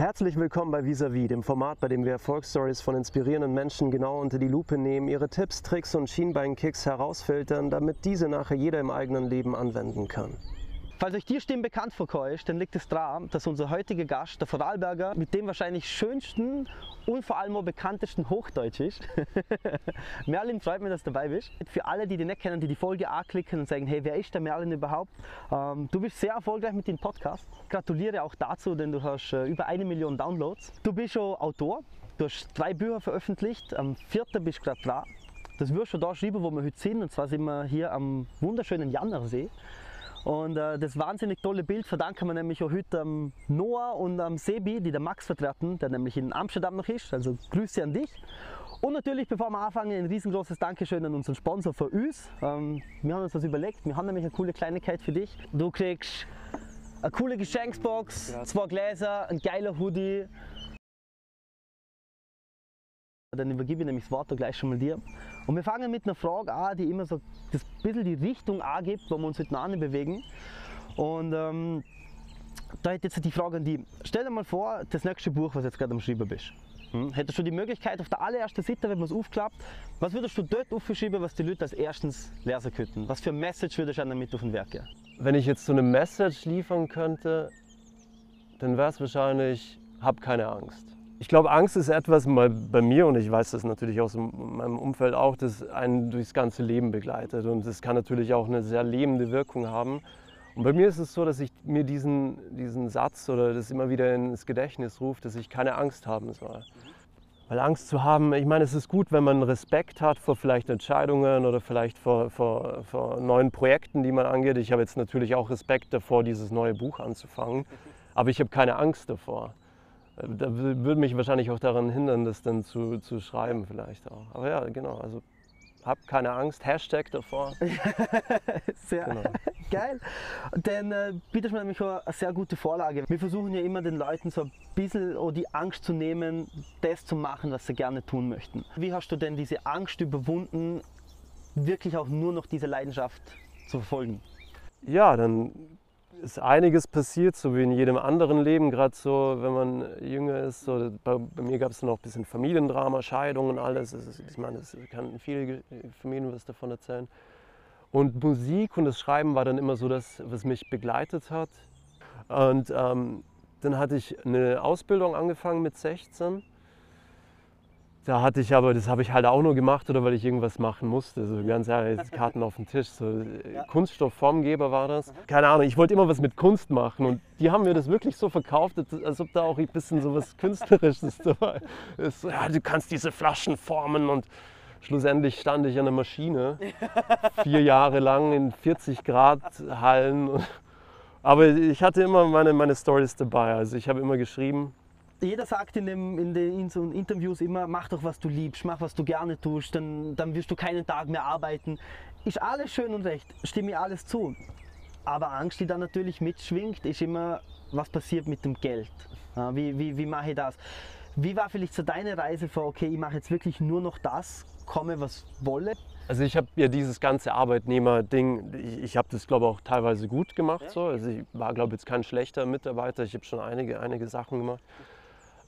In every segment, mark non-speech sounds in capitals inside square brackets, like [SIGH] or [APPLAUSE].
Herzlich willkommen bei Visavi, dem Format, bei dem wir Erfolgsstories von inspirierenden Menschen genau unter die Lupe nehmen, ihre Tipps, Tricks und Schienbeinkicks herausfiltern, damit diese nachher jeder im eigenen Leben anwenden kann. Falls euch die Stimme bekannt vorkommt, dann liegt es daran, dass unser heutiger Gast, der Vorarlberger, mit dem wahrscheinlich schönsten und vor allem auch bekanntesten Hochdeutsch ist. [LAUGHS] Merlin, freut mich, dass du dabei bist. Für alle, die dich nicht kennen, die die Folge anklicken und sagen, hey, wer ist der Merlin überhaupt? Ähm, du bist sehr erfolgreich mit dem Podcast. Gratuliere auch dazu, denn du hast äh, über eine Million Downloads. Du bist schon Autor, du hast drei Bücher veröffentlicht, am vierten bist du gerade dran. Das wirst du da schreiben, wo wir heute sind, und zwar sind wir hier am wunderschönen Jannersee. Und äh, das wahnsinnig tolle Bild verdanken wir nämlich auch heute am Noah und am Sebi, die der Max vertreten, der nämlich in Amsterdam noch ist. Also Grüße an dich. Und natürlich, bevor wir anfangen, ein riesengroßes Dankeschön an unseren Sponsor für uns. Ähm, wir haben uns was überlegt. Wir haben nämlich eine coole Kleinigkeit für dich. Du kriegst eine coole Geschenksbox, zwei Gläser, ein geiler Hoodie. Dann übergebe ich nämlich das Wort gleich schon mal dir. Und wir fangen mit einer Frage an, die immer so das bisschen die Richtung angibt, wo wir uns nach bewegen. Und ähm, da hätte jetzt die Frage an die. Stell dir mal vor, das nächste Buch, was jetzt gerade am Schreiben bist. Hm? Hättest du die Möglichkeit auf der allerersten Seite, wenn man es aufklappt, was würdest du dort aufschreiben, was die Leute als erstens lesen könnten? Was für ein Message würdest du damit auf den Werk gehen? Wenn ich jetzt so eine Message liefern könnte, dann wäre es wahrscheinlich, hab keine Angst. Ich glaube, Angst ist etwas mal bei mir und ich weiß das natürlich aus meinem Umfeld auch, das einen durchs ganze Leben begleitet und es kann natürlich auch eine sehr lebende Wirkung haben. Und bei mir ist es so, dass ich mir diesen, diesen Satz oder das immer wieder ins Gedächtnis rufe, dass ich keine Angst haben soll. Weil Angst zu haben, ich meine, es ist gut, wenn man Respekt hat vor vielleicht Entscheidungen oder vielleicht vor, vor, vor neuen Projekten, die man angeht. Ich habe jetzt natürlich auch Respekt davor, dieses neue Buch anzufangen, aber ich habe keine Angst davor da würde mich wahrscheinlich auch daran hindern, das dann zu, zu schreiben vielleicht auch. Aber ja, genau, also hab keine Angst, Hashtag davor. [LAUGHS] sehr genau. geil. Denn äh, bietet mir nämlich auch eine sehr gute Vorlage. Wir versuchen ja immer den Leuten so ein bisschen oh, die Angst zu nehmen, das zu machen, was sie gerne tun möchten. Wie hast du denn diese Angst überwunden, wirklich auch nur noch diese Leidenschaft zu verfolgen? Ja, dann ist einiges passiert, so wie in jedem anderen Leben, gerade so, wenn man jünger ist. So, bei, bei mir gab es noch ein bisschen Familiendrama, Scheidungen und alles. Ist, ich meine, es kann viele Familien was davon erzählen. Und Musik und das Schreiben war dann immer so das, was mich begleitet hat. Und ähm, dann hatte ich eine Ausbildung angefangen mit 16 da hatte ich aber, das habe ich halt auch nur gemacht oder weil ich irgendwas machen musste. So ganz ehrlich, Karten auf dem Tisch. So, ja. Kunststoffformgeber war das. Keine Ahnung, ich wollte immer was mit Kunst machen und die haben mir das wirklich so verkauft, als ob da auch ein bisschen so was Künstlerisches [LAUGHS] dabei ist. Ja, du kannst diese Flaschen formen und schlussendlich stand ich an der Maschine [LAUGHS] vier Jahre lang in 40 Grad Hallen. [LAUGHS] Aber ich hatte immer meine, meine Stories dabei. Also ich habe immer geschrieben jeder sagt in, dem, in den Interviews immer, mach doch was du liebst, mach was du gerne tust, dann, dann wirst du keinen Tag mehr arbeiten. Ist alles schön und recht, stimme ich alles zu. Aber Angst, die dann natürlich mitschwingt, ist immer, was passiert mit dem Geld? Wie, wie, wie mache ich das? Wie war vielleicht so deine Reise vor, okay, ich mache jetzt wirklich nur noch das, komme was wolle? Also ich habe ja dieses ganze Arbeitnehmer-Ding, ich, ich habe das glaube ich auch teilweise gut gemacht. Ja. So. Also ich war glaube ich jetzt kein schlechter Mitarbeiter, ich habe schon einige, einige Sachen gemacht.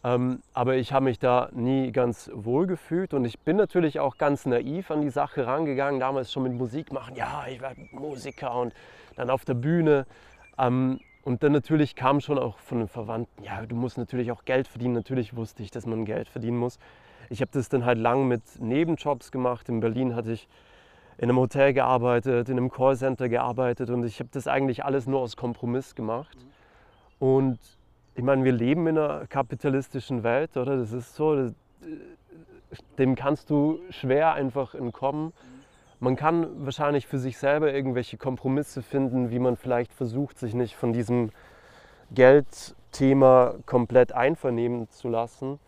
Ähm, aber ich habe mich da nie ganz wohl gefühlt und ich bin natürlich auch ganz naiv an die Sache rangegangen, damals schon mit Musik machen, ja, ich werde Musiker und dann auf der Bühne. Ähm, und dann natürlich kam schon auch von den Verwandten, ja, du musst natürlich auch Geld verdienen. Natürlich wusste ich, dass man Geld verdienen muss. Ich habe das dann halt lang mit Nebenjobs gemacht. In Berlin hatte ich in einem Hotel gearbeitet, in einem Callcenter gearbeitet und ich habe das eigentlich alles nur aus Kompromiss gemacht. Und ich meine, wir leben in einer kapitalistischen Welt, oder? Das ist so, das, dem kannst du schwer einfach entkommen. Man kann wahrscheinlich für sich selber irgendwelche Kompromisse finden, wie man vielleicht versucht, sich nicht von diesem Geldthema komplett einvernehmen zu lassen.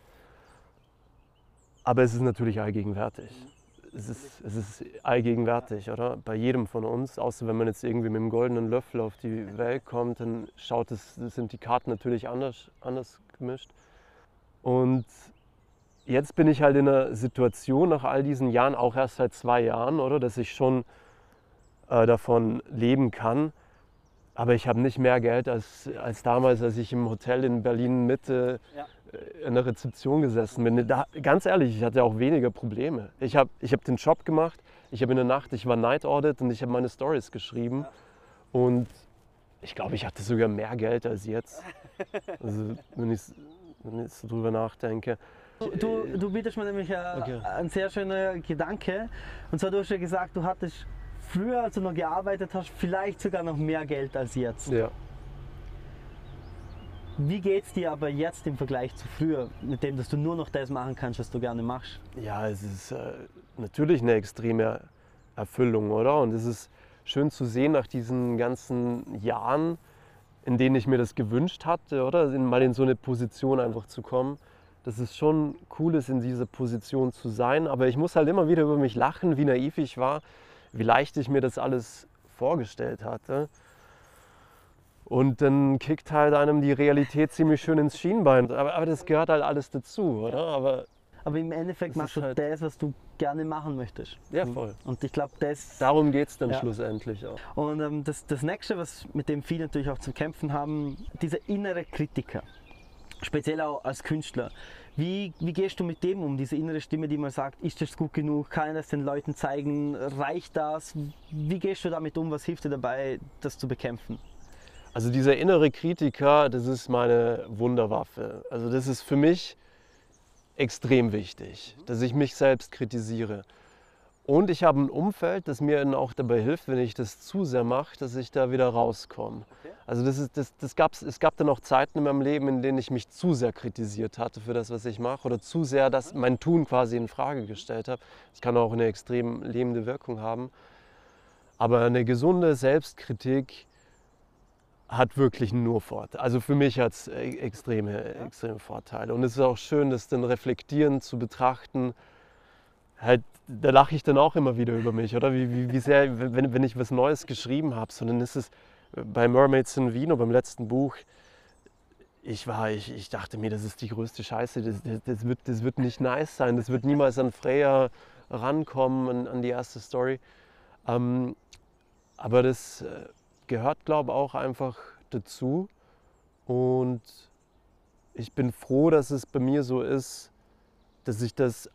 Aber es ist natürlich allgegenwärtig es ist, es ist allgegenwärtig, oder? Bei jedem von uns, außer wenn man jetzt irgendwie mit dem goldenen Löffel auf die Welt kommt, dann schaut es, sind die Karten natürlich anders, anders gemischt. Und jetzt bin ich halt in einer Situation nach all diesen Jahren, auch erst seit zwei Jahren, oder, dass ich schon äh, davon leben kann, aber ich habe nicht mehr Geld als, als damals, als ich im Hotel in Berlin Mitte Ja. äh, in der Rezeption gesessen bin. Da, ganz ehrlich, ich hatte auch weniger Probleme. Ich habe ich hab den Job gemacht, ich habe in der Nacht, ich war Night Audit und ich habe meine Stories geschrieben. Und ich glaube, ich hatte sogar mehr Geld als jetzt. Also, wenn ich, wenn ich so drüber nachdenke. Du, du bietest mir nämlich äh, Okay. einen sehr schönen Gedanke. Und zwar, du hast ja gesagt, du hattest früher, als du noch gearbeitet hast, vielleicht sogar noch mehr Geld als jetzt. Ja. Wie geht es dir aber jetzt im Vergleich zu früher, mit dem, dass du nur noch das machen kannst, was du gerne machst? Ja, es ist äh, natürlich eine extreme Erfüllung, oder? Und es ist schön zu sehen nach diesen ganzen Jahren, in denen ich mir das gewünscht hatte, oder? In, mal in so eine Position einfach zu kommen. Dass es schon cool ist, in dieser Position zu sein. Aber ich muss halt immer wieder über mich lachen, wie naiv ich war, wie leicht ich mir das alles vorgestellt hatte. Und dann kickt halt einem die Realität ziemlich schön ins Schienbein. Aber, aber das gehört halt alles dazu, oder? Aber Aber im Endeffekt machst du halt- das, was du gerne machen möchtest. ja, voll. Und ich glaube, das. Darum geht es dann Ja. schlussendlich auch. Und ähm, das, das nächste, was mit dem viele natürlich auch zu kämpfen haben, dieser innere Kritiker. Speziell auch als Künstler. Wie, wie gehst du mit dem um, diese innere Stimme, die mal sagt, ist das gut genug, kann ich das den Leuten zeigen, reicht das? Wie gehst du damit um, was hilft dir dabei, das zu bekämpfen? Also dieser innere Kritiker, das ist meine Wunderwaffe. Also das ist für mich extrem wichtig, dass ich mich selbst kritisiere. Und ich habe ein Umfeld, das mir auch dabei hilft, wenn ich das zu sehr mache, dass ich da wieder rauskomme. Also das ist, das, das gab's, es gab dann auch Zeiten in meinem Leben, in denen ich mich zu sehr kritisiert hatte für das, was ich mache oder zu sehr das, mein Tun quasi in Frage gestellt habe. Das kann auch eine extrem lähmende Wirkung haben. Aber eine gesunde Selbstkritik hat wirklich nur Vorteile. Also für mich hat es extreme, extreme Vorteile. Und es ist auch schön, das dann reflektierend zu betrachten. Halt, da lache ich dann auch immer wieder über mich, oder? Wie, wie, wie sehr, wenn, wenn ich was Neues geschrieben habe, so dann ist es bei Mermaids in Wien, beim letzten Buch, ich war, ich, ich dachte mir, das ist die größte Scheiße, das, das, das, wird, das wird nicht nice sein, das wird niemals an Freya rankommen, an, an die erste Story. Ähm, aber das äh, gehört, glaube ich, auch einfach dazu. Und ich bin froh, dass es bei mir so ist, dass ich das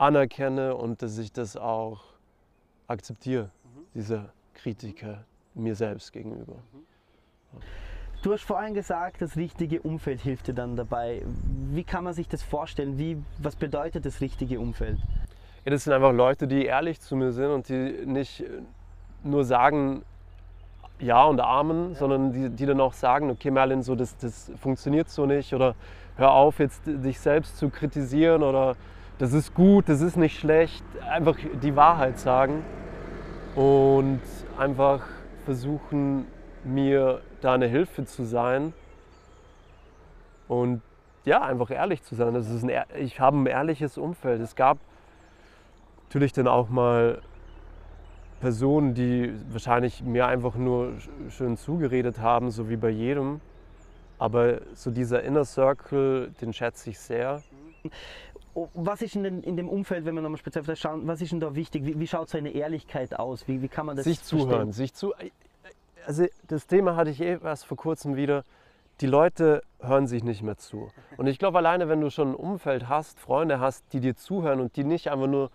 anerkenne und dass ich das auch akzeptiere, diese Kritiker mir selbst gegenüber. Du hast vorhin gesagt, das richtige Umfeld hilft dir dann dabei. Wie kann man sich das vorstellen? Wie, was bedeutet das richtige Umfeld? Ja, das sind einfach Leute, die ehrlich zu mir sind und die nicht nur sagen Ja und Amen, sondern die, die dann auch sagen, okay Merlin, so das, das funktioniert so nicht oder hör auf jetzt dich selbst zu kritisieren oder das ist gut, das ist nicht schlecht. Einfach die Wahrheit sagen und einfach versuchen, mir da eine Hilfe zu sein und ja, einfach ehrlich zu sein. Das ist ein, ich habe ein ehrliches Umfeld. Es gab natürlich dann auch mal Personen, die wahrscheinlich mir einfach nur sch- schön zugeredet haben, so wie bei jedem. Aber so dieser Inner Circle, den schätze ich sehr. Was ist in, den, in dem Umfeld, wenn wir nochmal speziell auf das schauen, was ist denn da wichtig? Wie, wie schaut so eine Ehrlichkeit aus? Wie, wie kann man das sich verstehen? zuhören, sich zu. Also das Thema hatte ich eh erst vor kurzem wieder. Die Leute hören sich nicht mehr zu. Und ich glaube, alleine wenn du schon ein Umfeld hast, Freunde hast, die dir zuhören und die nicht einfach nur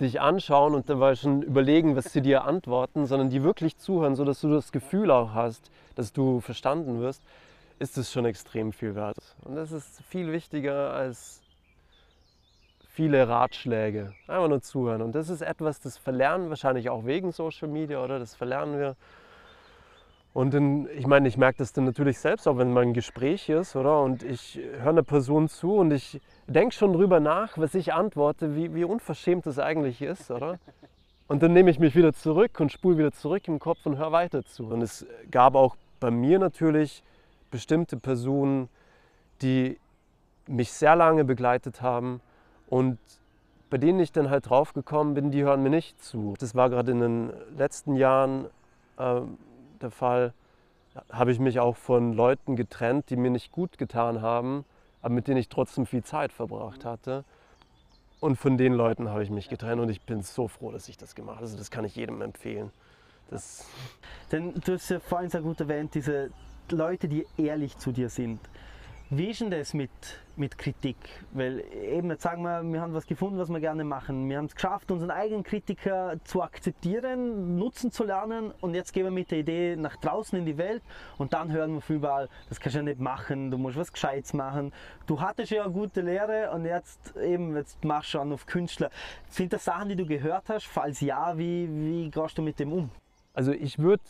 dich anschauen und dabei schon überlegen, was sie dir antworten, sondern die wirklich zuhören, sodass du das Gefühl auch hast, dass du verstanden wirst, ist es schon extrem viel wert. Und das ist viel wichtiger als viele Ratschläge. Einfach nur zuhören. Und das ist etwas, das verlernen wahrscheinlich auch wegen Social Media, oder? Das verlernen wir. Und dann, ich meine, ich merke das dann natürlich selbst, auch wenn mein Gespräch ist, oder? Und ich höre einer Person zu und ich denke schon drüber nach, was ich antworte, wie, wie unverschämt das eigentlich ist, oder? Und dann nehme ich mich wieder zurück und spule wieder zurück im Kopf und höre weiter zu. Und es gab auch bei mir natürlich bestimmte Personen, die mich sehr lange begleitet haben und bei denen ich dann halt draufgekommen bin, die hören mir nicht zu. Das war gerade in den letzten Jahren ähm, der Fall. Habe ich mich auch von Leuten getrennt, die mir nicht gut getan haben, aber mit denen ich trotzdem viel Zeit verbracht hatte. Und von den Leuten habe ich mich getrennt und ich bin so froh, dass ich das gemacht habe. Also das kann ich jedem empfehlen. Das, Denn du hast ja vorhin sehr gut erwähnt, diese Leute, die ehrlich zu dir sind. Wie ist denn das mit, mit Kritik? Weil eben, jetzt sagen wir, wir haben was gefunden, was wir gerne machen. Wir haben es geschafft, unseren eigenen Kritiker zu akzeptieren, nutzen zu lernen und jetzt gehen wir mit der Idee nach draußen in die Welt und dann hören wir von überall, das kannst du ja nicht machen, du musst was Gescheites machen. Du hattest ja eine gute Lehre und jetzt eben, jetzt machst du an auf Künstler. Sind das Sachen, die du gehört hast? Falls ja, wie, wie gehst du mit dem um? Also ich würde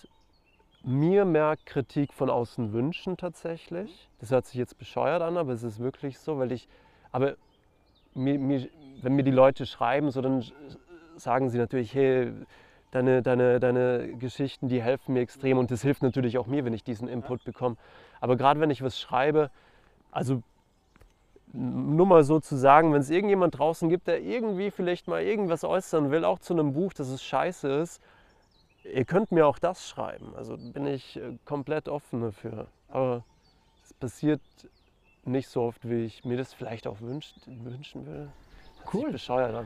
mir mehr Kritik von außen wünschen tatsächlich. Das hört sich jetzt bescheuert an, aber es ist wirklich so, weil ich, aber mir, mir, wenn mir die Leute schreiben, so dann sagen sie natürlich, hey, deine, deine, deine Geschichten, die helfen mir extrem und das hilft natürlich auch mir, wenn ich diesen Input bekomme. Aber gerade wenn ich was schreibe, also nur mal so zu sagen, wenn es irgendjemand draußen gibt, der irgendwie vielleicht mal irgendwas äußern will, auch zu einem Buch, dass es scheiße ist, ihr könnt mir auch das schreiben. Also bin ich äh, komplett offen dafür. Aber es passiert nicht so oft, wie ich mir das vielleicht auch wünscht, wünschen sich Cool.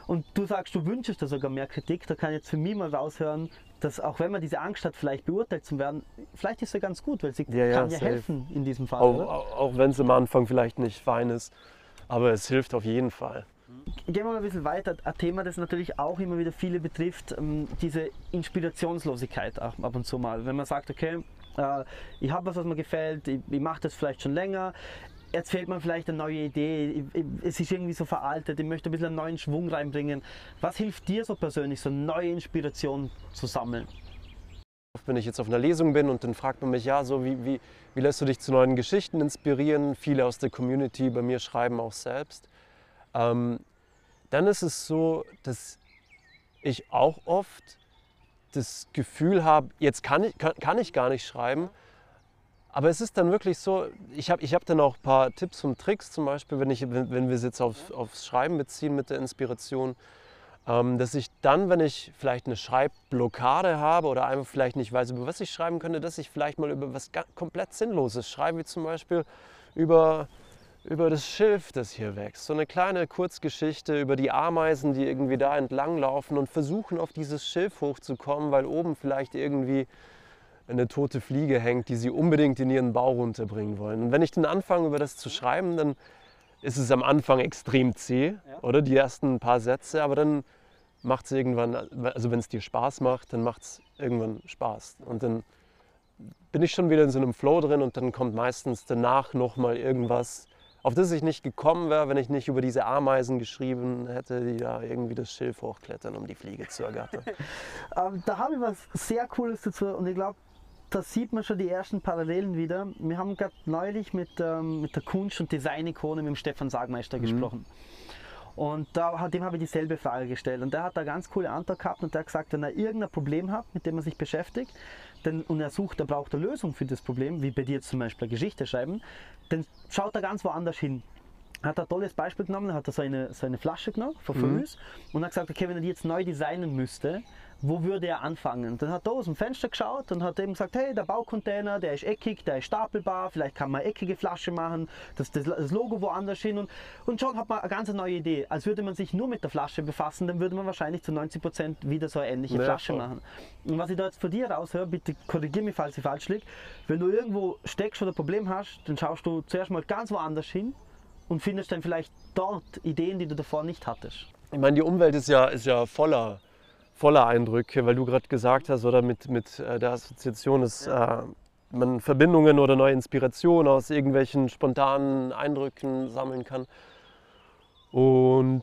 Und du sagst, du wünschst dir sogar mehr Kritik. Da kann ich jetzt für mich mal raushören, dass auch wenn man diese Angst hat, vielleicht beurteilt zu werden, vielleicht ist sie ganz gut, weil sie Ja, ja, kann ja safe. helfen in diesem Fall. Auch, auch wenn es am Anfang vielleicht nicht fein ist. Aber es hilft auf jeden Fall. Gehen wir mal ein bisschen weiter. Ein Thema, das natürlich auch immer wieder viele betrifft, ähm, diese Inspirationslosigkeit ab und zu mal. Wenn man sagt, okay, äh, ich habe was, was mir gefällt, ich, mache das vielleicht schon länger, jetzt fehlt mir vielleicht eine neue Idee, es ist irgendwie so veraltet, ich möchte ein bisschen einen neuen Schwung reinbringen. Was hilft dir so persönlich, so neue Inspiration zu sammeln? Wenn ich jetzt auf einer Lesung bin und dann fragt man mich, ja, so wie, wie, wie lässt du dich zu neuen Geschichten inspirieren? Viele aus der Community bei mir schreiben auch selbst. Ähm, dann ist es so, dass ich auch oft das Gefühl habe, jetzt kann ich, kann, kann ich gar nicht schreiben. Aber es ist dann wirklich so, ich habe ich hab dann auch ein paar Tipps und Tricks, zum Beispiel, wenn, ich, wenn, wenn wir es jetzt auf, aufs Schreiben beziehen mit der Inspiration, ähm, dass ich dann, wenn ich vielleicht eine Schreibblockade habe oder einfach vielleicht nicht weiß, über was ich schreiben könnte, dass ich vielleicht mal über was komplett Sinnloses schreibe, wie zum Beispiel über, über das Schilf, das hier wächst. So eine kleine Kurzgeschichte über die Ameisen, die irgendwie da entlang laufen und versuchen, auf dieses Schilf hochzukommen, weil oben vielleicht irgendwie eine tote Fliege hängt, die sie unbedingt in ihren Bau runterbringen wollen. Und wenn ich dann anfange, über das zu schreiben, dann ist es am Anfang extrem zäh, oder die ersten paar Sätze, aber dann macht es irgendwann, also wenn es dir Spaß macht, dann macht es irgendwann Spaß. Und dann bin ich schon wieder in so einem Flow drin und dann kommt meistens danach nochmal irgendwas, auf das ich nicht gekommen wäre, wenn ich nicht über diese Ameisen geschrieben hätte, die da irgendwie das Schilf hochklettern, um die Fliege zu ergattern. [LAUGHS] Ähm, da habe ich was sehr Cooles dazu und ich glaube, da sieht man schon die ersten Parallelen wieder. Wir haben gerade neulich mit, ähm, mit der Kunst- und Design-Ikone mit dem Stefan Sagmeister gesprochen. Und da, hat- dem habe ich dieselbe Frage gestellt. Und der hat da ganz coole Antwort gehabt und der hat gesagt, wenn er irgendein Problem hat, mit dem er sich beschäftigt, denn, und er sucht, er braucht eine Lösung für das Problem, wie bei dir zum Beispiel Geschichte schreiben, dann schaut er ganz woanders hin. Er hat ein tolles Beispiel genommen, er hat da so eine, so eine Flasche genommen von Füllis und hat gesagt, okay, wenn er die jetzt neu designen müsste, wo würde er anfangen? Dann hat er aus dem Fenster geschaut und hat eben gesagt, hey, der Baucontainer, der ist eckig, der ist stapelbar, vielleicht kann man eine eckige Flasche machen, das, das, das Logo woanders hin und, und schon hat man eine ganz neue Idee. Als würde man sich nur mit der Flasche befassen, dann würde man wahrscheinlich zu 90 Prozent wieder so eine ähnliche Ja, Flasche voll. machen. Und was ich da jetzt von dir raushöre, bitte korrigiere mich, falls ich falsch liege, wenn du irgendwo steckst oder ein Problem hast, dann schaust du zuerst mal ganz woanders hin und findest dann vielleicht dort Ideen, die du davor nicht hattest. Ich meine, die Umwelt ist ja, ist ja voller, voller Eindrücke, weil du gerade gesagt hast, oder mit, mit äh, der Assoziation, dass äh, man Verbindungen oder neue Inspirationen aus irgendwelchen spontanen Eindrücken sammeln kann. Und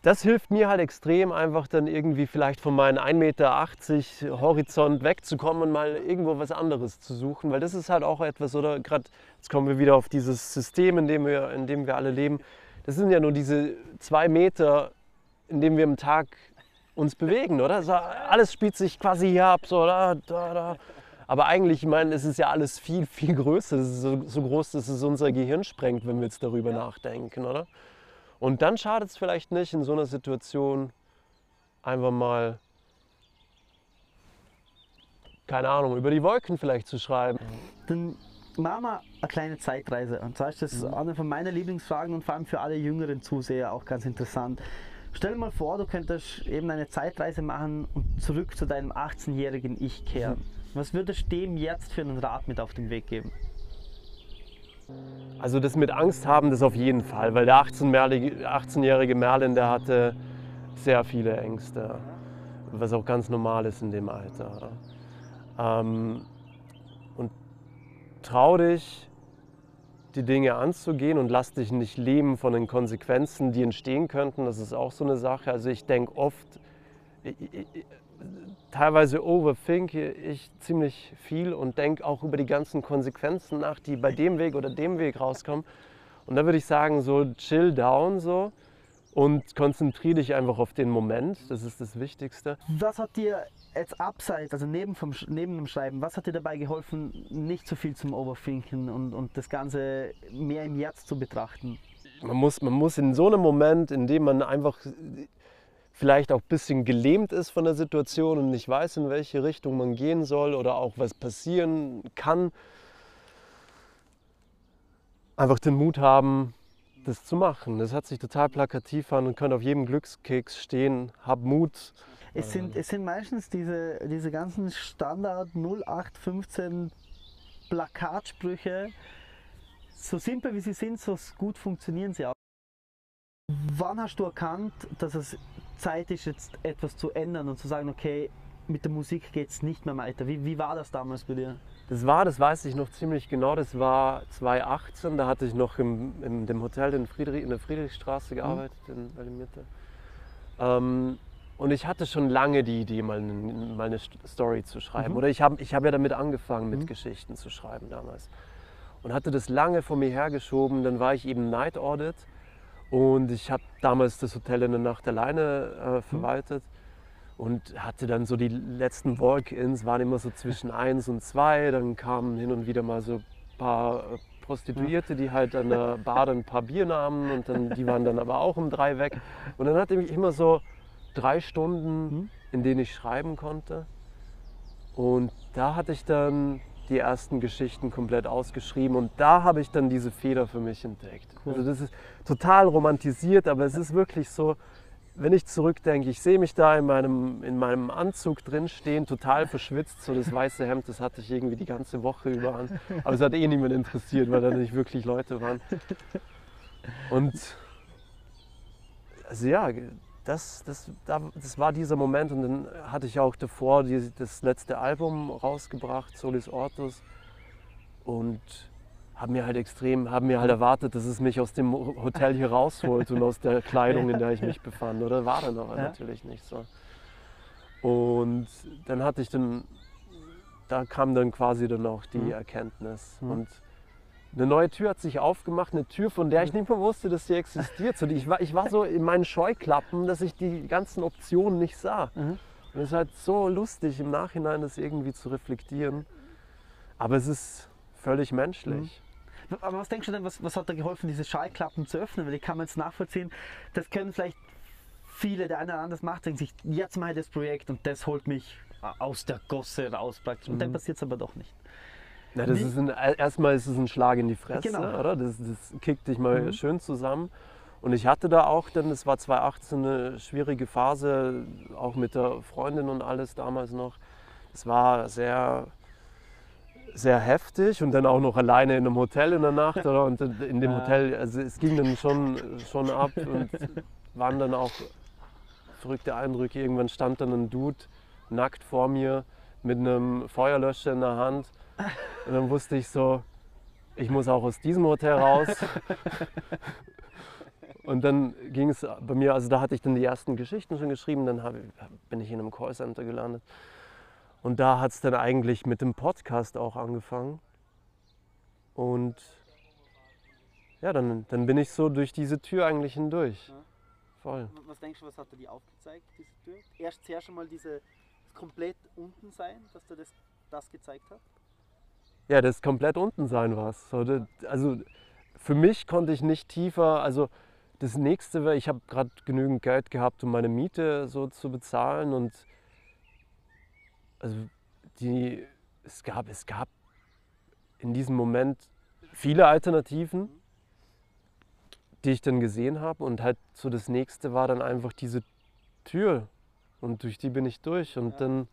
das hilft mir halt extrem, einfach dann irgendwie vielleicht von meinen 1,80 Meter Horizont wegzukommen und mal irgendwo was anderes zu suchen, weil das ist halt auch etwas, oder gerade jetzt kommen wir wieder auf dieses System, in dem wir, in dem wir alle leben. Das sind ja nur diese zwei Meter, in dem wir am Tag uns bewegen, oder? Also alles spielt sich quasi hier ab, so da, da, da. Aber eigentlich, ich meine, es ist ja alles viel, viel größer. Es ist so, so groß, dass es unser Gehirn sprengt, wenn wir jetzt darüber nachdenken, oder? Und dann schadet es vielleicht nicht, in so einer Situation einfach mal, keine Ahnung, über die Wolken vielleicht zu schreiben. Dann machen wir eine kleine Zeitreise. Und zwar ist das eine von meinen Lieblingsfragen und vor allem für alle jüngeren Zuseher auch ganz interessant. Stell dir mal vor, du könntest eben eine Zeitreise machen und zurück zu deinem 18-jährigen Ich kehren. Mhm. Was würdest du dem jetzt für einen Rat mit auf den Weg geben? Also das mit Angst haben, das auf jeden Fall, weil der 18-jährige Merlin, der hatte sehr viele Ängste, was auch ganz normal ist in dem Alter. Ähm, und trau dich, die Dinge anzugehen und lass dich nicht leben von den Konsequenzen, die entstehen könnten. Das ist auch so eine Sache. Also ich denke oft, teilweise overthinke ich ziemlich viel und denke auch über die ganzen Konsequenzen nach, die bei dem Weg oder dem Weg rauskommen. Und da würde ich sagen, so chill down so und konzentriere dich einfach auf den Moment. Das ist das Wichtigste. Was hat dir jetzt abseits, also neben, vom, neben dem Schreiben, was hat dir dabei geholfen, nicht so viel zum Overthinken und, und das Ganze mehr im Jetzt zu betrachten? Man muss, man muss in so einem Moment, in dem man einfach vielleicht auch ein bisschen gelähmt ist von der Situation und nicht weiß, in welche Richtung man gehen soll oder auch was passieren kann, einfach den Mut haben, das zu machen. Das hat sich total plakativ an und könnte auf jedem Glückskeks stehen. Hab Mut. Es sind, es sind meistens diese, diese ganzen Standard 0815 Plakatsprüche. So simpel wie sie sind, so gut funktionieren sie auch. Wann hast du erkannt, dass es Zeit ist, jetzt etwas zu ändern und zu sagen, okay, mit der Musik geht es nicht mehr weiter? Wie, wie war das damals bei dir? Das war, das weiß ich noch ziemlich genau, das war 2018, da hatte ich noch im, in dem Hotel in, Friedrich, in der Friedrichstraße gearbeitet, mhm. in Berlin Mitte. Ähm, und ich hatte schon lange die Idee, mal eine, mal eine Story zu schreiben. Mhm. Oder ich habe ich hab ja damit angefangen, mit mhm. Geschichten zu schreiben damals. Und hatte das lange vor mir hergeschoben. Dann war ich eben Night Audit und ich habe damals das Hotel in der Nacht alleine äh, mhm. verwaltet und hatte dann so die letzten Walk-ins, waren immer so zwischen [LAUGHS] eins und zwei. Dann kamen hin und wieder mal so ein paar äh, Prostituierte, die halt an der Bar dann ein paar Bier nahmen und dann, die waren dann aber auch um drei weg. Und dann hatte ich immer so drei Stunden, mhm. in denen ich schreiben konnte. Und da hatte ich dann die ersten Geschichten komplett ausgeschrieben und da habe ich dann diese Feder für mich entdeckt. Cool. Also das ist total romantisiert, aber es ist wirklich so, wenn ich zurückdenke, ich sehe mich da in meinem, in meinem Anzug drin stehen, total verschwitzt, so das weiße Hemd, das hatte ich irgendwie die ganze Woche über an. Aber es hat eh niemand interessiert, weil da nicht wirklich Leute waren. Und also ja, das, das, das war dieser Moment und dann hatte ich auch davor die, das letzte Album rausgebracht, Solis Ortus und habe mir halt extrem, haben mir halt erwartet, dass es mich aus dem Hotel hier rausholt und aus der Kleidung, in der ich mich befand. Oder war dann aber ja. natürlich nicht so. Und dann hatte ich dann, da kam dann quasi dann auch die mhm. Erkenntnis. Mhm. Und eine neue Tür hat sich aufgemacht, eine Tür, von der ich nicht mehr wusste, dass sie existiert. So, ich, war, ich war so in meinen Scheuklappen, dass ich die ganzen Optionen nicht sah. Mhm. Und es ist halt so lustig im Nachhinein, das irgendwie zu reflektieren. Aber es ist völlig menschlich. Mhm. Aber was denkst du denn, was, was hat da geholfen, diese Schallklappen zu öffnen? Weil ich kann mir jetzt nachvollziehen, das können vielleicht viele, der eine oder andere macht, denken sich, jetzt mache ich das Projekt und das holt mich aus der Gosse raus praktisch. Und mhm. dann passiert es aber doch nicht. Ja, das ist ein, erstmal ist es ein Schlag in die Fresse, genau. oder? Das, das kickt dich mal mhm. schön zusammen. Und ich hatte da auch, denn es war 2018 eine schwierige Phase, auch mit der Freundin und alles damals noch. Es war sehr, sehr heftig und dann auch noch alleine in einem Hotel in der Nacht. Oder? Und in dem Hotel, also es ging dann schon, schon ab und [LAUGHS] waren dann auch verrückte Eindrücke. Irgendwann stand dann ein Dude nackt vor mir mit einem Feuerlöscher in der Hand und dann wusste ich so, ich muss auch aus diesem Hotel raus. Und dann ging es bei mir, also da hatte ich dann die ersten Geschichten schon geschrieben, dann ich, bin ich in einem Callcenter gelandet. Und da hat es dann eigentlich mit dem Podcast auch angefangen. Und ja, dann, dann bin ich so durch diese Tür eigentlich hindurch. Voll. Was denkst du, was hat er dir aufgezeigt, diese Tür? Erst zuerst schon mal diese komplett unten sein, dass er das, das gezeigt hat? Ja, das komplett unten sein was. Also für mich konnte ich nicht tiefer, also das nächste wäre, ich habe gerade genügend Geld gehabt, um meine Miete so zu bezahlen und also die, es gab, es gab in diesem Moment viele Alternativen. die ich dann gesehen habe. Und halt so das nächste war dann einfach diese Tür. Und durch die bin ich durch. Und Ja. dann.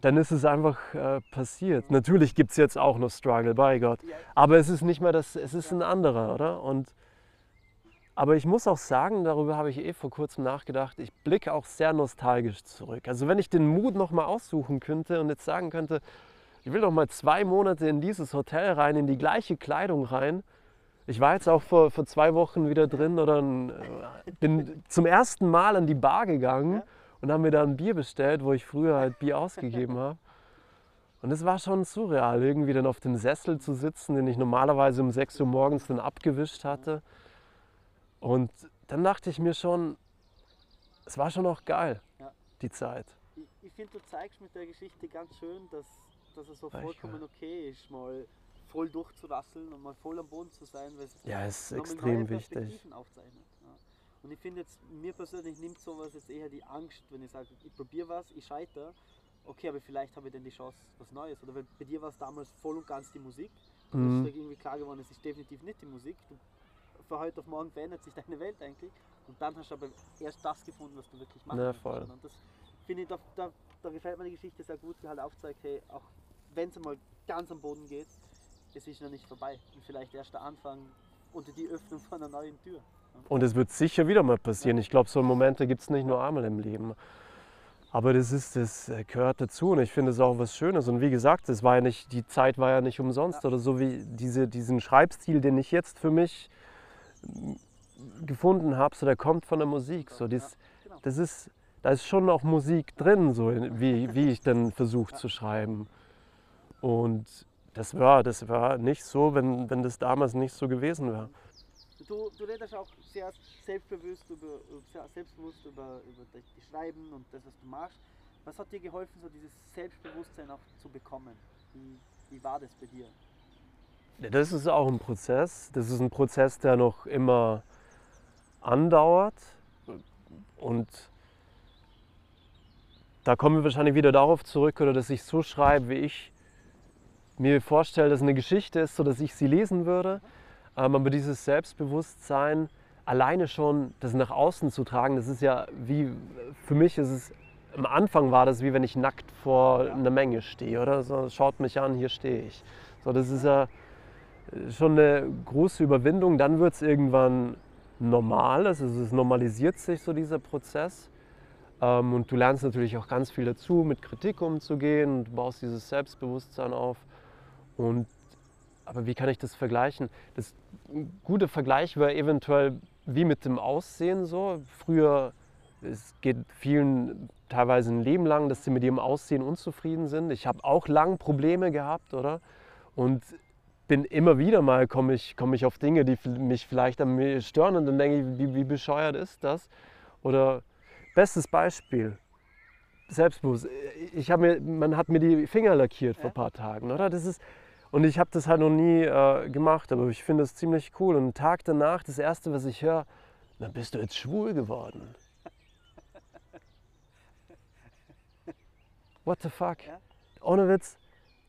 Dann ist es einfach äh, passiert. Natürlich gibt es jetzt auch noch Struggle, bei Gott. Aber es ist nicht mehr das, es ist ein anderer, oder? Und, aber ich muss auch sagen, darüber habe ich eh vor kurzem nachgedacht, ich blicke auch sehr nostalgisch zurück. Also wenn ich den Mut nochmal aussuchen könnte und jetzt sagen könnte, ich will noch mal zwei Monate in dieses Hotel rein, in die gleiche Kleidung rein. Ich war jetzt auch vor, vor zwei Wochen wieder drin oder äh, bin zum ersten Mal an die Bar gegangen. Und haben mir da ein Bier bestellt, wo ich früher halt Bier ausgegeben habe. Und es war schon surreal, irgendwie dann auf dem Sessel zu sitzen, den ich normalerweise um 6 Uhr morgens dann abgewischt hatte. Und dann dachte ich mir schon, es war schon auch geil, Ja. die Zeit. Ich, ich finde, du zeigst mit der Geschichte ganz schön, dass, dass es so vollkommen okay ist, mal voll durchzurasseln und mal voll am Boden zu sein, weil es Ja, es ist extrem wichtig. Aufzeichnet. Und ich finde jetzt, mir persönlich nimmt sowas jetzt eher die Angst, wenn ich sage, ich probiere was, ich scheitere, okay, aber vielleicht habe ich dann die Chance, was Neues. Oder bei dir war es damals voll und ganz die Musik. Und Mhm. ist irgendwie klar geworden, es ist definitiv nicht die Musik. Du, von heute auf morgen verändert sich deine Welt eigentlich. Und dann hast du aber erst das gefunden, was du wirklich machen Ja, voll. Und das finde ich, da, da, da gefällt mir die Geschichte sehr gut, die halt aufzeigt, hey, auch wenn es einmal ganz am Boden geht, es ist noch nicht vorbei. Und vielleicht erst der Anfang und die Öffnung von einer neuen Tür. Und es wird sicher wieder mal passieren. Ich glaube, so Momente gibt es nicht nur einmal im Leben. Aber das, ist, das äh, gehört dazu und ich finde es auch was Schönes. Und wie gesagt, das war ja nicht, die Zeit war ja nicht umsonst. Oder so wie diese, diesen Schreibstil, den ich jetzt für mich mm, gefunden habe, so der kommt von der Musik. So, das, das ist, da ist schon auch Musik drin, so wie, wie ich dann versuche zu schreiben. Und das war, das war nicht so, wenn, wenn das damals nicht so gewesen wäre. Du, du redest auch sehr selbstbewusst über, sehr selbstbewusst über, über das Schreiben und das, was du machst. Was hat dir geholfen, so dieses Selbstbewusstsein auch zu bekommen? Wie, wie war das bei dir? Das ist auch ein Prozess. Das ist ein Prozess, der noch immer andauert. Und da kommen wir wahrscheinlich wieder darauf zurück, oder dass ich so schreibe, wie ich mir vorstelle, dass eine Geschichte ist, so dass ich sie lesen würde. Aber dieses Selbstbewusstsein, alleine schon das nach außen zu tragen, das ist ja wie, für mich ist es, am Anfang war das wie wenn ich nackt vor einer Menge stehe, oder? So, schaut mich an, hier stehe ich. So, das ist ja schon eine große Überwindung. Dann wird es irgendwann normal, also es normalisiert sich so dieser Prozess. Ähm, und du lernst natürlich auch ganz viel dazu, mit Kritik umzugehen und baust dieses Selbstbewusstsein auf. Und, aber wie kann ich das vergleichen? Das ein guter Vergleich wäre eventuell wie mit dem Aussehen so. Früher, es geht vielen teilweise ein Leben lang, dass sie mit ihrem Aussehen unzufrieden sind. Ich habe auch lang Probleme gehabt, oder? Und bin immer wieder mal, komme ich, komm ich auf Dinge, die mich vielleicht an mir stören und dann denke ich, wie, wie bescheuert ist das? Oder bestes Beispiel, selbstbewusst. Ich habe mir, man hat mir die Finger lackiert vor Ja. ein paar Tagen, oder? Das ist, und ich habe das halt noch nie äh, gemacht, aber ich finde es ziemlich cool. Und einen Tag danach, das Erste, was ich höre, dann bist du jetzt schwul geworden. [LAUGHS] What the fuck? Ja. Ohne Witz.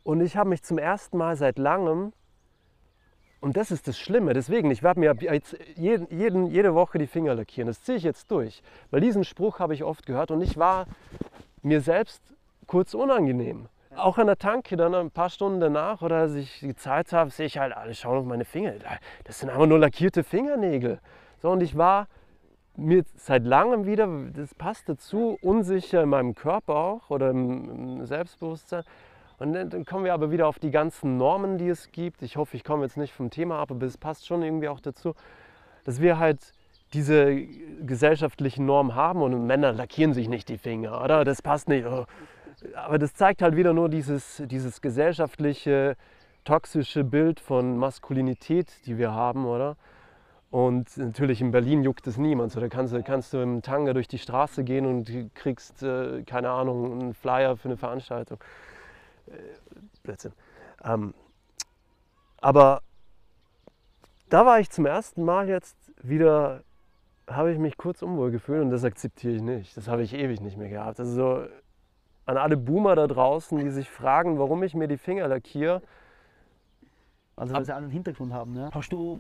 Und ich habe mich zum ersten Mal seit langem, und das ist das Schlimme, deswegen, ich werde mir jetzt jeden, jeden, jede Woche die Finger lackieren. Das ziehe ich jetzt durch. Weil diesen Spruch habe ich oft gehört und ich war mir selbst kurz unangenehm. Auch an der Tanke dann ein paar Stunden danach oder als ich gezahlt habe, sehe ich halt, alle schauen auf meine Finger. Das sind aber nur lackierte Fingernägel. So, und ich war mir seit langem wieder, das passt dazu, unsicher in meinem Körper auch oder im, Selbstbewusstsein. Und dann, dann kommen wir aber wieder auf die ganzen Normen, die es gibt. Ich hoffe, ich komme jetzt nicht vom Thema ab, aber es passt schon irgendwie auch dazu, dass wir halt diese gesellschaftlichen Normen haben und Männer lackieren sich nicht die Finger, oder? Das passt nicht. oh. Aber das zeigt halt wieder nur dieses, dieses gesellschaftliche, toxische Bild von Maskulinität, die wir haben, oder? Und natürlich in Berlin juckt es niemand. Da kannst du, kannst du im Tanga durch die Straße gehen und kriegst, äh, keine Ahnung, einen Flyer für eine Veranstaltung. Äh, Blödsinn. Ähm, aber da war ich zum ersten Mal jetzt wieder, habe ich mich kurz unwohl gefühlt und das akzeptiere ich nicht. Das habe ich ewig nicht mehr gehabt. Also so an alle Boomer da draußen, die sich fragen, warum ich mir die Finger lackiere. Also, weil sie einen Hintergrund haben. Ja? Hast du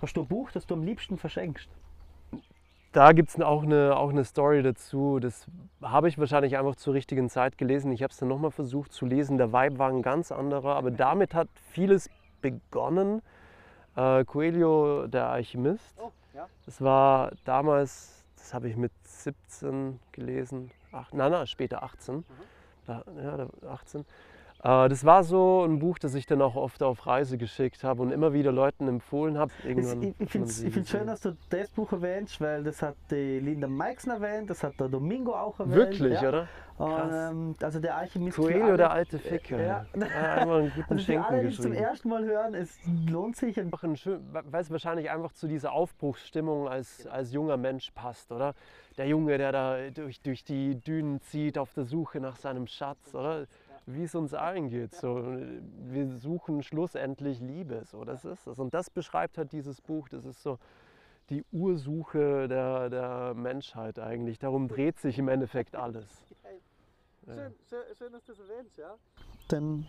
Hast du ein Buch, das du am liebsten verschenkst? Da gibt es auch eine, auch eine Story dazu. Das habe ich wahrscheinlich einfach zur richtigen Zeit gelesen. Ich habe es dann nochmal versucht zu lesen. Der Vibe war ein ganz anderer, aber damit hat vieles begonnen. Äh, Coelho, der Alchemist. Oh, ja. Das war damals, das habe ich mit 17 gelesen. Ach, nein, nein, später 18. Da, ja, da- 18. Äh, das war so ein Buch, das ich dann auch oft auf Reise geschickt habe und immer wieder Leuten empfohlen habe. Irgendwann ich finde es schön, dass du das Buch erwähnst, weil das hat die Linda Meixen erwähnt, das hat der Domingo auch erwähnt. Wirklich, ja. oder? Und, ähm, also der Alchemist. Coelho, alle- der alte Ficker. Ja. Ja. einmal einen guten [LAUGHS] Also Schinken alle, die es zum ersten Mal hören, es lohnt sich. Ein Einfach ein schön, weil es wahrscheinlich einfach zu dieser Aufbruchsstimmung als, als junger Mensch passt, oder? Der Junge, der da durch, durch die Dünen zieht auf der Suche nach seinem Schatz, oder? Wie es uns allen geht. So, wir suchen schlussendlich Liebe, so, das ist es. Und das beschreibt halt dieses Buch, das ist so die Ursuche der, der Menschheit eigentlich. Darum dreht sich im Endeffekt alles. [LAUGHS] Ja. schön, dass du das erwähnst, ja. Dann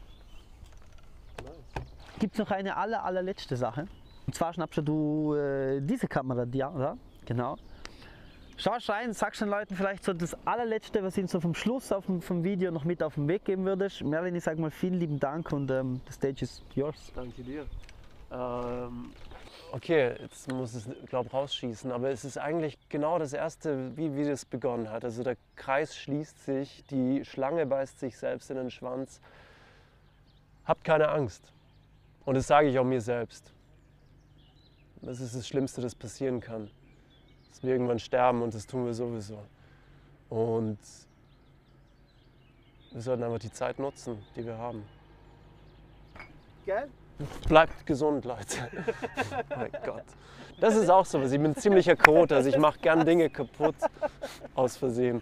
gibt es noch eine aller, allerletzte Sache. Und zwar schnappst du äh, diese Kamera dir, oder? Genau. Schaust rein, sagst den Leuten vielleicht so das allerletzte, was ihnen so vom Schluss auf dem, vom Video noch mit auf den Weg geben würdest. Merlin, ich sag mal vielen lieben Dank und ähm, the stage is yours. Danke dir. Ähm, okay, jetzt muss es, glaube rausschießen, aber es ist eigentlich genau das Erste, wie, wie das begonnen hat. Also der Kreis schließt sich, die Schlange beißt sich selbst in den Schwanz. Habt keine Angst. Und das sage ich auch mir selbst. Das ist das Schlimmste, das passieren kann. Dass wir irgendwann sterben und das tun wir sowieso. Und wir sollten einfach die Zeit nutzen, die wir haben. Gell? Bleibt gesund, Leute. oh [LAUGHS] mein Gott. Das ist auch sowas. Ich bin ein ziemlicher Kot, also ich mache gern Dinge kaputt aus Versehen.